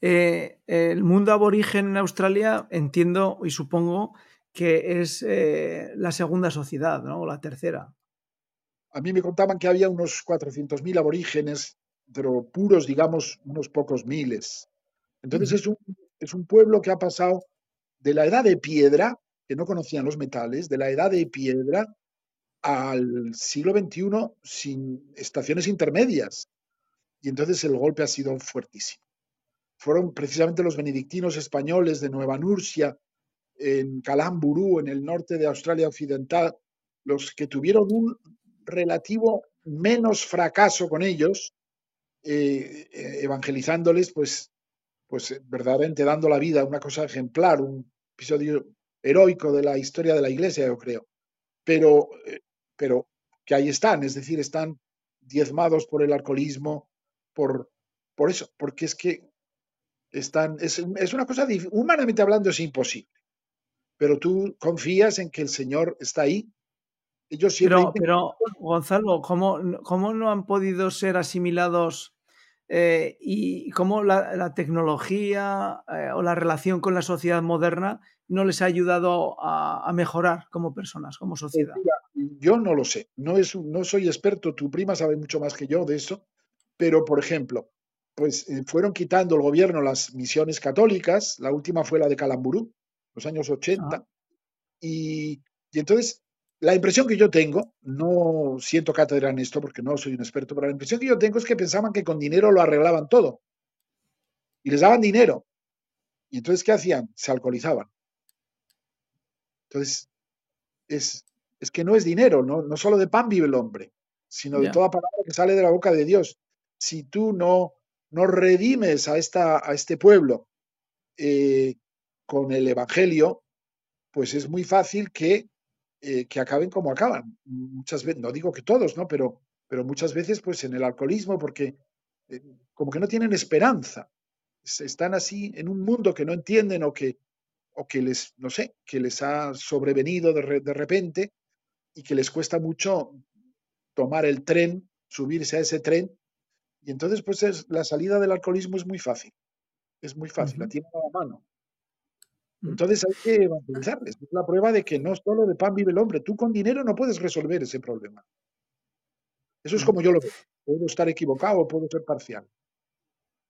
Eh, el mundo aborigen en Australia entiendo y supongo que es eh, la segunda sociedad, ¿no? O la tercera. A mí me contaban que había unos 400.000 aborígenes, pero puros, digamos, unos pocos miles. Entonces es, un, es un pueblo que ha pasado de la edad de piedra, que no conocían los metales, de la edad de piedra al siglo XXI sin estaciones intermedias. Y entonces el golpe ha sido fuertísimo fueron precisamente los benedictinos españoles de Nueva Nursia, en Calamburu, en el norte de Australia Occidental, los que tuvieron un relativo menos fracaso con ellos, eh, eh, evangelizándoles, pues, pues verdaderamente dando la vida, una cosa ejemplar, un episodio heroico de la historia de la Iglesia, yo creo. Pero, eh, pero que ahí están, es decir, están diezmados por el alcoholismo, por, por eso, porque es que están, es, una cosa, humanamente hablando, es imposible. Pero tú confías en que el Señor está ahí. Ellos siempre pero, pero, Gonzalo, ¿cómo, ¿cómo, no han podido ser asimilados eh, y cómo la, tecnología eh, o la relación con la sociedad moderna no les ha ayudado a, mejorar como personas, como sociedad? Yo no lo sé, no, es, no soy experto, tu prima sabe mucho más que yo de eso, pero por ejemplo, pues eh, fueron quitando el gobierno las misiones católicas, la última fue la de Calamburú, los años 80, y, entonces la impresión que yo tengo, no siento cátedra en esto porque no soy un experto, pero la impresión que yo tengo es que pensaban que con dinero lo arreglaban todo. Y les daban dinero. Y entonces, ¿qué hacían? Se alcoholizaban. Entonces, es, es que no es dinero, no, no solo de pan vive el hombre, sino de toda palabra que sale de la boca de Dios. Si tú no no redimes a, esta, a este pueblo eh, con el Evangelio, pues es muy fácil que, eh, que acaben como acaban. Muchas veces, no digo que todos, ¿no? Pero, pero muchas veces pues en el alcoholismo, porque eh, como que no tienen esperanza. Están así en un mundo que no entienden o que, o que les, no sé, que les ha sobrevenido de, de repente y que les cuesta mucho tomar el tren, subirse a ese tren. Y entonces, pues es, la salida del alcoholismo es muy fácil. Es muy fácil, la tienen a la mano. Entonces hay que evangelizarles. Es la prueba de que no solo de pan vive el hombre. Tú con dinero no puedes resolver ese problema. Eso es como yo lo veo. Puedo estar equivocado o puedo ser parcial.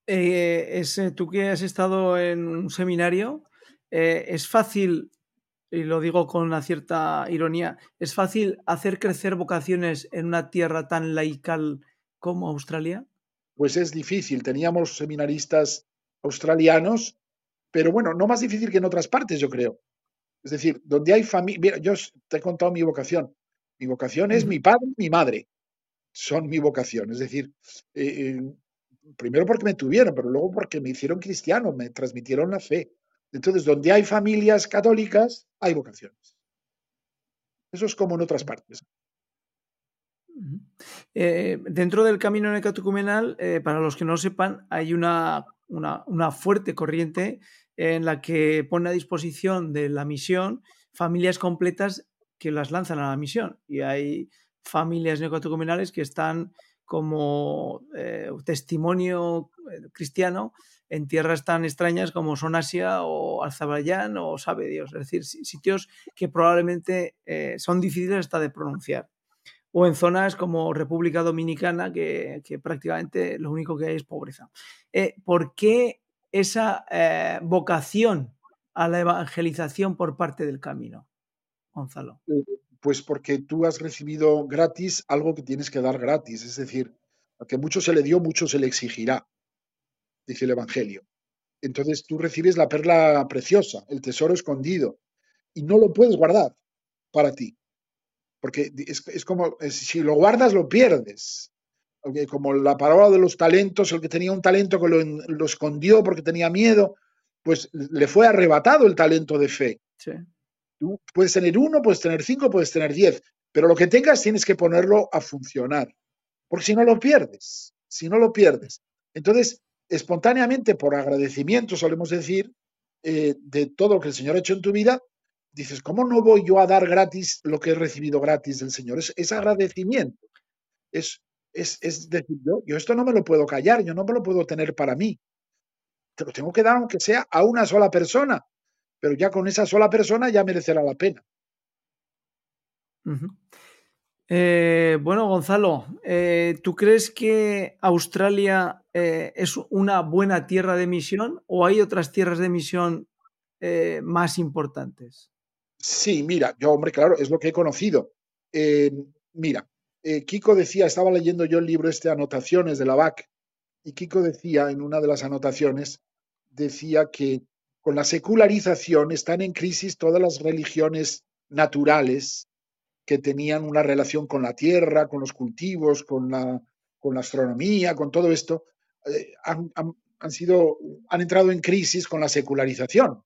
Eh, es, eh, tú que has estado en un seminario, eh, es fácil, y lo digo con una cierta ironía, es fácil hacer crecer vocaciones en una tierra tan laical como Australia. Pues es difícil. Teníamos seminaristas australianos pero bueno, no más difícil que en otras partes, yo creo. Es decir, donde hay familia, yo te he contado mi vocación. Mi vocación es mi padre y mi madre. Son mi vocación. Es decir, eh, eh, primero porque me tuvieron, pero luego porque me hicieron cristiano, me transmitieron la fe. Entonces, donde hay familias católicas, hay vocaciones. Eso es como en otras partes. Eh, dentro del camino necatecumenal, para los que no sepan, hay una una, fuerte corriente en la que pone a disposición de la misión familias completas que las lanzan a la misión. Y hay familias neocatecumenales que están como eh, testimonio eh, cristiano en tierras tan extrañas como son Asia o Azerbaiyán o sabe Dios, es decir, sitios que probablemente eh, son difíciles hasta de pronunciar o en zonas como República Dominicana, que, prácticamente lo único que hay es pobreza. Eh, ¿Por qué esa eh, vocación a la evangelización por parte del camino, Gonzalo? Eh, pues porque tú has recibido gratis algo que tienes que dar gratis, es decir, a que mucho se le dio, mucho se le exigirá, dice el Evangelio. Entonces tú recibes la perla preciosa, el tesoro escondido, y no lo puedes guardar para ti porque es, como si lo guardas lo pierdes. Como la palabra de los talentos, el que tenía un talento que lo, escondió porque tenía miedo, pues le fue arrebatado el talento de fe. Tú puedes tener uno, puedes tener cinco, puedes tener diez, pero lo que tengas tienes que ponerlo a funcionar, porque si no lo pierdes, si no lo pierdes. Entonces, espontáneamente, por agradecimiento, solemos decir, eh, de todo lo que el Señor ha hecho en tu vida, dices, ¿cómo no voy yo a dar gratis lo que he recibido gratis del Señor? Es, agradecimiento. Es, es, es decir, yo, yo, esto no me lo puedo callar, yo no me lo puedo tener para mí. Te lo tengo que dar aunque sea a una sola persona, pero ya con esa sola persona ya merecerá la pena. Eh, bueno, Gonzalo, eh, ¿tú crees que Australia eh, es una buena tierra de misión o hay otras tierras de misión más importantes? Sí, mira, yo, hombre, claro, es lo que he conocido. Eh, mira, eh, Kiko decía, estaba leyendo yo el libro este, Anotaciones de la BAC, y Kiko decía en una de las anotaciones, decía que con la secularización están en crisis todas las religiones naturales que tenían una relación con la tierra, con los cultivos, con la, con la astronomía, con todo esto, eh, han, sido, han entrado en crisis con la secularización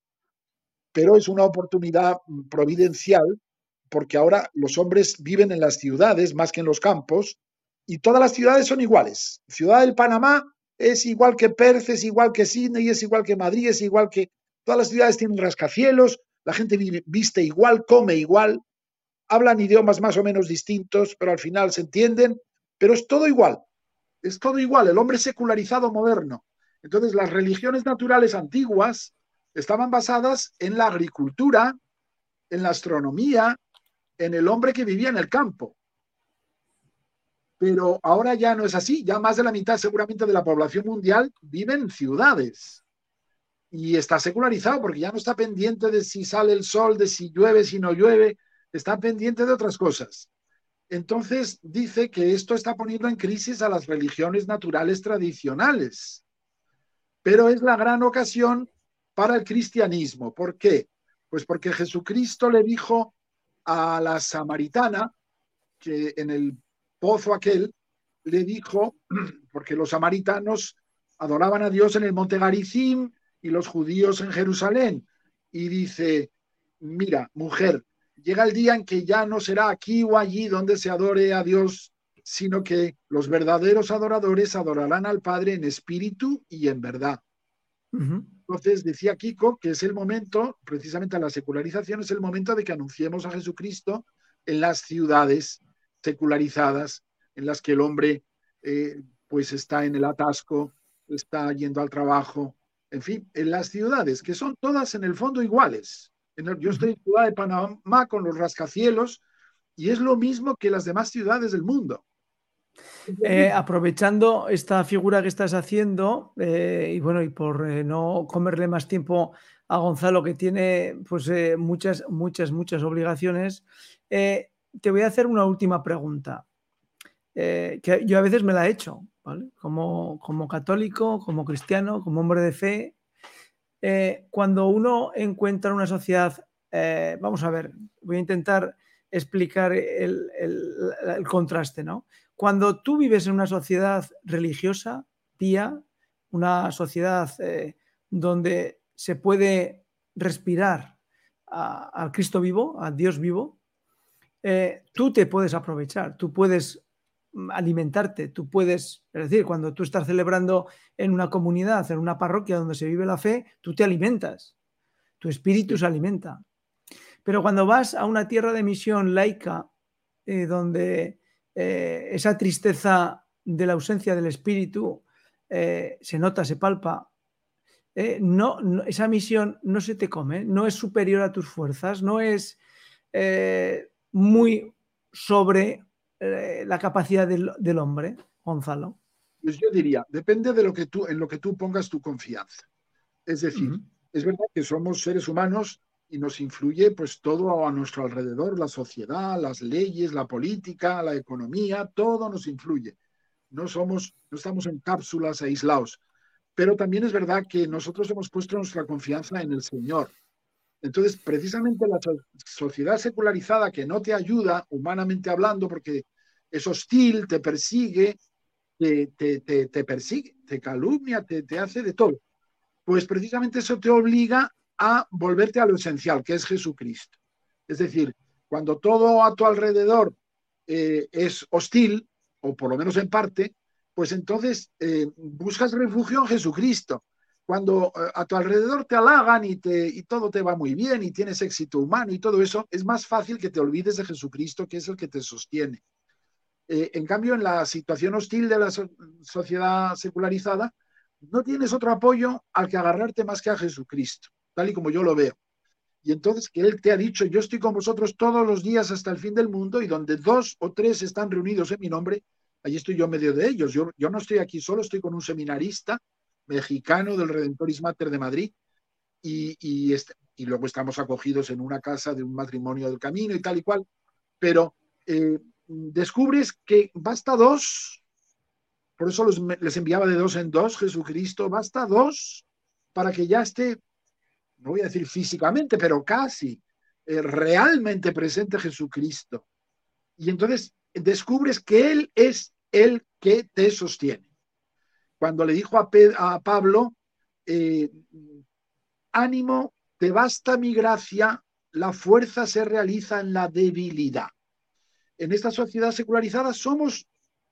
pero es una oportunidad providencial porque ahora los hombres viven en las ciudades más que en los campos y todas las ciudades son iguales. Ciudad del Panamá es igual que Perth, es igual que Sydney, es igual que Madrid, es igual que... Todas las ciudades tienen rascacielos, la gente viste igual, come igual, hablan idiomas más o menos distintos, pero al final se entienden, pero es todo igual, es todo igual, el hombre secularizado moderno. Entonces las religiones naturales antiguas estaban basadas en la agricultura, en la astronomía, en el hombre que vivía en el campo. Pero ahora ya no es así, ya más de la mitad seguramente de la población mundial vive en ciudades y está secularizado porque ya no está pendiente de si sale el sol, de si llueve, si no llueve, está pendiente de otras cosas. Entonces dice que esto está poniendo en crisis a las religiones naturales tradicionales. Pero es la gran ocasión para el cristianismo. ¿Por qué? Pues porque Jesucristo le dijo a la samaritana que en el pozo aquel le dijo, <clears throat> porque los samaritanos adoraban a Dios en el monte Garizim y los judíos en Jerusalén. Y dice, mira, mujer, llega el día en que ya no será aquí o allí donde se adore a Dios, sino que los verdaderos adoradores adorarán al Padre en espíritu y en verdad. Entonces decía Kiko que es el momento, precisamente a la secularización, es el momento de que anunciemos a Jesucristo en las ciudades secularizadas, en las que el hombre eh, pues está en el atasco, está yendo al trabajo, en fin, en las ciudades, que son todas en el fondo iguales. Yo estoy en Ciudad de Panamá con los rascacielos y es lo mismo que las demás ciudades del mundo. Eh, aprovechando esta figura que estás haciendo, eh, y bueno, y por eh, no comerle más tiempo a Gonzalo, que tiene pues muchas, muchas, muchas obligaciones, te voy a hacer una última pregunta, que yo a veces me la he hecho, ¿vale? Como, como católico, como cristiano, como hombre de fe, cuando uno encuentra una sociedad, vamos a ver, voy a intentar explicar el, el contraste, ¿no? Cuando tú vives en una sociedad religiosa, pía, una sociedad eh, donde se puede respirar al Cristo vivo, a Dios vivo, eh, tú te puedes aprovechar, tú puedes alimentarte, tú puedes, es decir, cuando tú estás celebrando en una comunidad, en una parroquia donde se vive la fe, tú te alimentas, tu espíritu se alimenta. Pero cuando vas a una tierra de misión laica, eh, donde eh, esa tristeza de la ausencia del espíritu eh, se nota, se palpa. Eh, no, esa misión no se te come, no es superior a tus fuerzas, no es muy sobre la capacidad del, hombre, Gonzalo. Pues yo diría, depende de lo que tú, en lo que tú pongas tu confianza. Es decir, es verdad que somos seres humanos y nos influye pues todo a nuestro alrededor, la sociedad, las leyes, la política, la economía, todo nos influye. No somos, no estamos en cápsulas aislados. Pero también es verdad que nosotros hemos puesto nuestra confianza en el Señor. Entonces, precisamente la sociedad secularizada que no te ayuda, humanamente hablando, porque es hostil, te persigue, te, te, te, te persigue, te calumnia, te, hace de todo. Pues precisamente eso te obliga a volverte a lo esencial, que es Jesucristo. Es decir, cuando todo a tu alrededor eh, es hostil, o por lo menos en parte, pues entonces eh, buscas refugio en Jesucristo. Cuando eh, a tu alrededor te halagan y, todo te va muy bien y tienes éxito humano y todo eso, es más fácil que te olvides de Jesucristo, que es el que te sostiene. en cambio, en la situación hostil de la sociedad secularizada, no tienes otro apoyo al que agarrarte más que a Jesucristo tal y como yo lo veo. Y entonces que Él te ha dicho, yo estoy con vosotros todos los días hasta el fin del mundo y donde dos o tres están reunidos en mi nombre, allí estoy yo medio de ellos. Yo, yo no estoy aquí solo, estoy con un seminarista mexicano del Redentoris Mater de Madrid y, y, este, y luego estamos acogidos en una casa de un matrimonio del camino y tal y cual. Pero eh, descubres que basta dos, por eso les enviaba de dos en dos Jesucristo, basta dos para que ya esté no voy a decir físicamente, pero casi, eh, realmente presente Jesucristo. Y entonces descubres que Él es el que te sostiene. Cuando le dijo a, Pablo, eh, ánimo, te basta mi gracia, la fuerza se realiza en la debilidad. En esta sociedad secularizada somos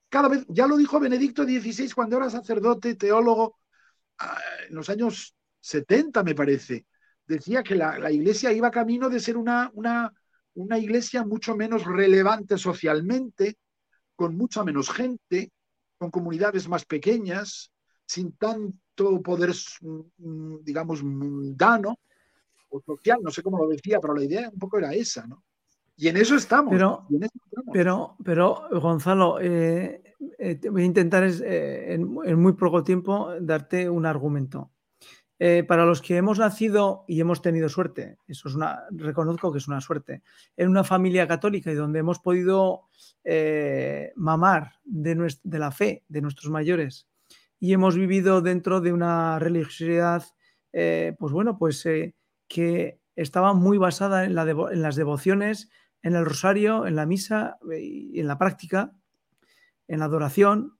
cada vez, ya lo dijo Benedicto XVI cuando era sacerdote, teólogo, ah, en los años 70 me parece, decía que la, iglesia iba camino de ser una, una, una iglesia mucho menos relevante socialmente, con mucha menos gente, con comunidades más pequeñas, sin tanto poder, mm, digamos, mundano o social, no sé cómo lo decía, pero la idea un poco era esa, ¿no? Y en eso estamos. Pero, pero, Gonzalo, eh, eh, voy a intentar eh, en, muy poco tiempo darte un argumento. Eh, para los que hemos nacido y hemos tenido suerte, eso es una, reconozco que es una suerte, en una familia católica y donde hemos podido eh, mamar de, de, la fe de nuestros mayores y hemos vivido dentro de una religiosidad, eh, pues bueno, pues que estaba muy basada en, las devociones, en el rosario, en la misa y en la práctica, en la adoración,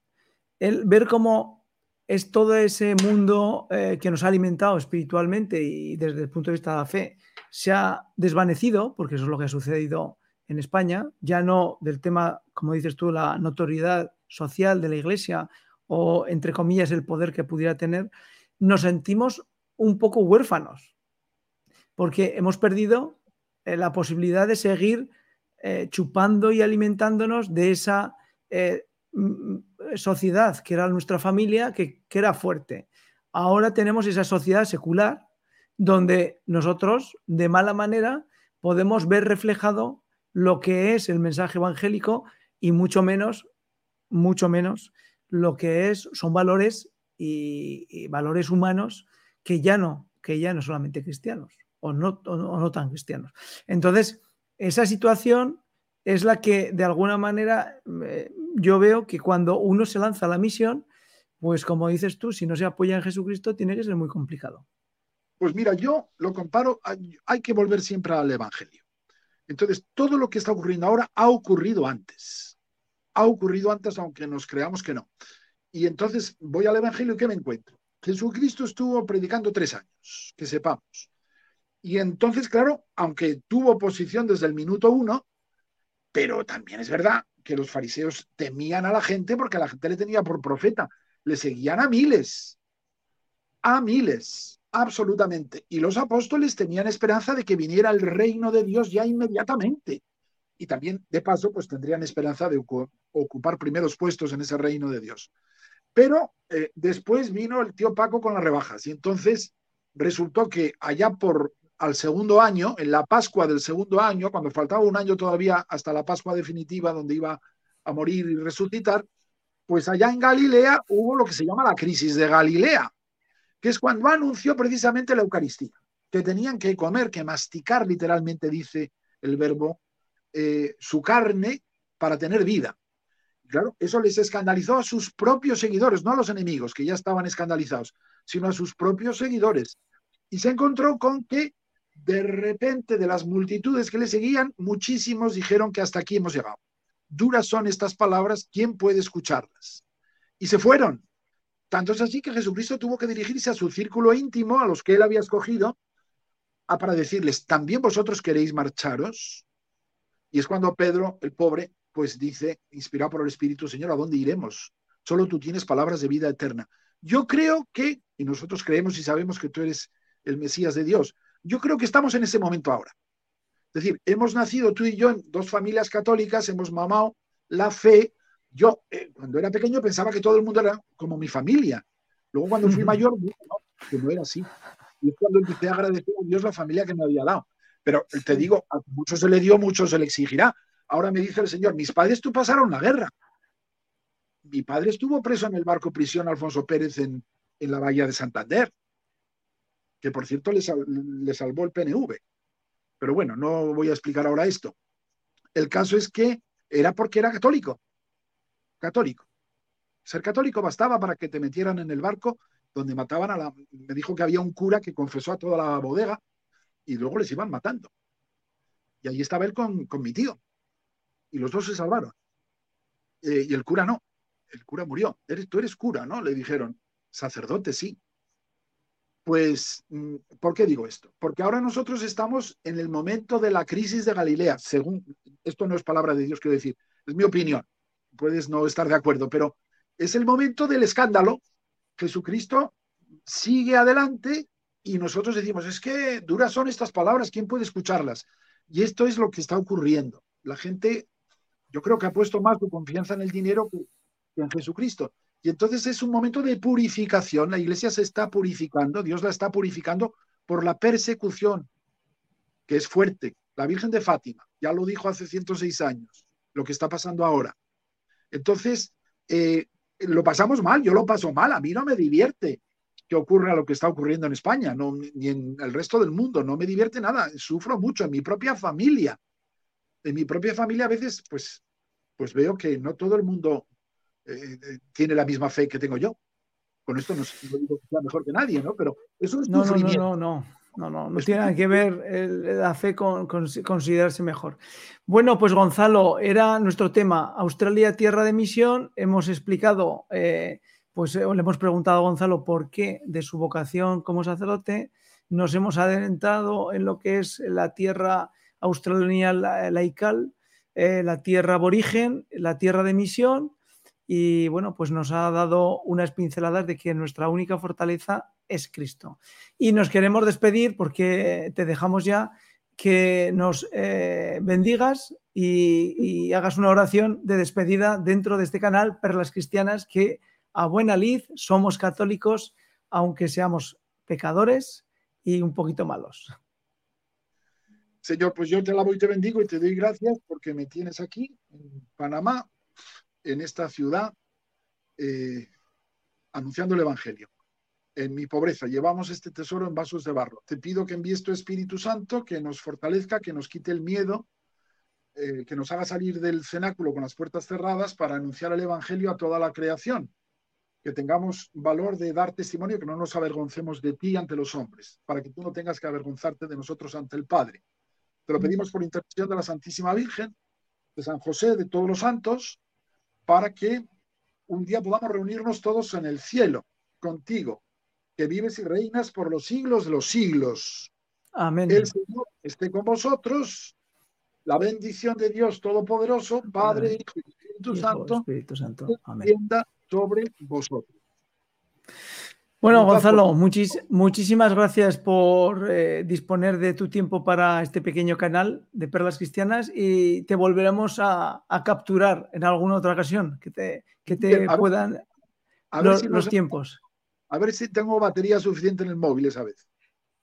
el ver cómo es todo ese mundo eh, que nos ha alimentado espiritualmente y desde el punto de vista de la fe se ha desvanecido, porque eso es lo que ha sucedido en España, ya no del tema, como dices tú, la notoriedad social de la Iglesia o, entre comillas, el poder que pudiera tener, nos sentimos un poco huérfanos, porque hemos perdido eh, la posibilidad de seguir eh, chupando y alimentándonos de esa sociedad que era nuestra familia, que, era fuerte. Ahora tenemos esa sociedad secular donde nosotros, de mala manera, podemos ver reflejado lo que es el mensaje evangélico y mucho menos, mucho menos lo que es, son valores y, valores humanos que ya no, que ya no solamente cristianos o no, o no tan cristianos. Entonces, esa situación es la que de alguna manera eh, yo veo que cuando uno se lanza a la misión, pues como dices tú, si no se apoya en Jesucristo, tiene que ser muy complicado. Pues mira, yo lo comparo, hay que volver siempre al Evangelio. Entonces, todo lo que está ocurriendo ahora ha ocurrido antes. Ha ocurrido antes, aunque nos creamos que no. Y entonces voy al Evangelio y ¿qué me encuentro? Jesucristo estuvo predicando tres años, que sepamos. Y entonces, claro, aunque tuvo oposición desde el minuto uno, pero también es verdad que los fariseos temían a la gente porque a la gente le tenía por profeta. Le seguían a miles, a miles, absolutamente. Y los apóstoles tenían esperanza de que viniera el reino de Dios ya inmediatamente. Y también, de paso, pues tendrían esperanza de ocupar primeros puestos en ese reino de Dios. Pero eh, después vino el tío Paco con las rebajas y entonces resultó que allá por al segundo año, en la Pascua del segundo año, cuando faltaba un año todavía hasta la Pascua definitiva, donde iba a morir y resucitar, pues allá en Galilea hubo lo que se llama la crisis de Galilea, que es cuando anunció precisamente la Eucaristía, que tenían que comer, que masticar, literalmente dice el verbo, eh, su carne para tener vida. Claro, eso les escandalizó a sus propios seguidores, no a los enemigos, que ya estaban escandalizados, sino a sus propios seguidores. Y se encontró con que de repente de las multitudes que le seguían, muchísimos dijeron que hasta aquí hemos llegado. Duras son estas palabras, ¿quién puede escucharlas? Y se fueron. Tanto es así que Jesucristo tuvo que dirigirse a su círculo íntimo, a los que él había escogido, a para decirles, ¿también vosotros queréis marcharos? Y es cuando Pedro, el pobre, pues dice, inspirado por el Espíritu, Señor, ¿a dónde iremos? Solo tú tienes palabras de vida eterna. Yo creo que, y nosotros creemos y sabemos que tú eres el Mesías de Dios, yo creo que estamos en ese momento ahora. Es decir, hemos nacido tú y yo en dos familias católicas, hemos mamado la fe. Yo, eh, cuando era pequeño, pensaba que todo el mundo era como mi familia. Luego, cuando fui <laughs> mayor, no, que no era así. Y es cuando empecé a agradecer a Dios la familia que me había dado. Pero te digo, a mucho se le dio, mucho se le exigirá. Ahora me dice el Señor, mis padres tú pasaron la guerra. Mi padre estuvo preso en el barco prisión Alfonso Pérez en, en la bahía de Santander que por cierto le, salvó el PNV. Pero bueno, no voy a explicar ahora esto. El caso es que era porque era católico. Católico. Ser católico bastaba para que te metieran en el barco donde mataban a la... Me dijo que había un cura que confesó a toda la bodega y luego les iban matando. Y allí estaba él con, mi tío. Y los dos se salvaron. Eh, y el cura no. El cura murió. ¿Eres, tú eres cura, ¿no? Le dijeron. Sacerdote, sí. Pues, mm, ¿por qué digo esto? Porque ahora nosotros estamos en el momento de la crisis de Galilea, según, esto no es palabra de Dios, quiero decir, es mi opinión, puedes no estar de acuerdo, pero es el momento del escándalo. Jesucristo sigue adelante y nosotros decimos, es que duras son estas palabras, ¿quién puede escucharlas? Y esto es lo que está ocurriendo. La gente, yo creo que ha puesto más su confianza en el dinero que en Jesucristo. Y entonces es un momento de purificación. La iglesia se está purificando, Dios la está purificando por la persecución, que es fuerte. La Virgen de Fátima ya lo dijo hace 106 años, lo que está pasando ahora. Entonces, eh, lo pasamos mal, yo lo paso mal, a mí no me divierte que ocurra lo que está ocurriendo en España, no, ni en el resto del mundo, no me divierte nada, sufro mucho en mi propia familia. En mi propia familia a veces, pues, pues veo que no todo el mundo eh, eh, tiene la misma fe que tengo yo. Con esto no, digo que sea mejor que nadie, ¿no? Pero eso es no, no, no, no, no, no, no, no tiene nada que ver la fe con, considerarse mejor. Bueno, pues Gonzalo, era nuestro tema Australia, tierra de misión. Hemos explicado, eh, pues le hemos preguntado a Gonzalo por qué de su vocación como sacerdote nos hemos adelantado en lo que es la tierra australiana laical, la tierra aborigen, la tierra de misión y bueno, pues nos ha dado unas pinceladas de que nuestra única fortaleza es Cristo. Y nos queremos despedir porque te dejamos ya que nos eh, bendigas y, hagas una oración de despedida dentro de este canal Perlas Cristianas que a buena lid somos católicos aunque seamos pecadores y un poquito malos. Señor, pues yo te alabo y te bendigo y te doy gracias porque me tienes aquí en Panamá en esta ciudad eh, anunciando el Evangelio. En mi pobreza llevamos este tesoro en vasos de barro. Te pido que envíes tu Espíritu Santo, que nos fortalezca, que nos quite el miedo, eh, que nos haga salir del cenáculo con las puertas cerradas para anunciar el Evangelio a toda la creación. Que tengamos valor de dar testimonio, que no nos avergoncemos de ti ante los hombres, para que tú no tengas que avergonzarte de nosotros ante el Padre. Te lo pedimos por intercesión de la Santísima Virgen, de San José, de todos los santos, para que un día podamos reunirnos todos en el cielo contigo, que vives y reinas por los siglos de los siglos. Amén. El Señor esté con vosotros. La bendición de Dios Todopoderoso, Padre, Hijo y Espíritu Santo, Espíritu Santo. Amén. sobre vosotros. Bueno, Gonzalo, muchísimas gracias por eh, disponer de tu tiempo para este pequeño canal de Perlas Cristianas y te volveremos a, capturar en alguna otra ocasión que te, que te puedan los, tiempos. A ver si tengo batería suficiente en el móvil esa vez.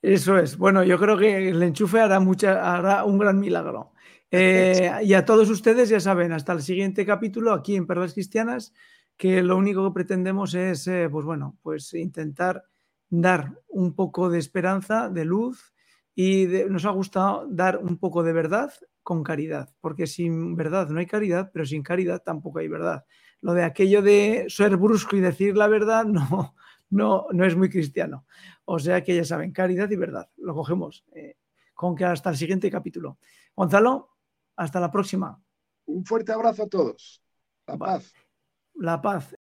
Eso es. Bueno, yo creo que el enchufe hará, mucha, hará un gran milagro. <laughs> Eh, y a todos ustedes, ya saben, hasta el siguiente capítulo aquí en Perlas Cristianas que lo único que pretendemos es, eh, pues bueno, pues intentar dar un poco de esperanza, de luz y nos ha gustado dar un poco de verdad con caridad, porque sin verdad no hay caridad, pero sin caridad tampoco hay verdad. Lo de aquello de ser brusco y decir la verdad <laughs> no, no, no es muy cristiano. O sea que ya saben, caridad y verdad. Lo cogemos eh, con que hasta el siguiente capítulo. Gonzalo, hasta la próxima. Un fuerte abrazo a todos. La paz la paz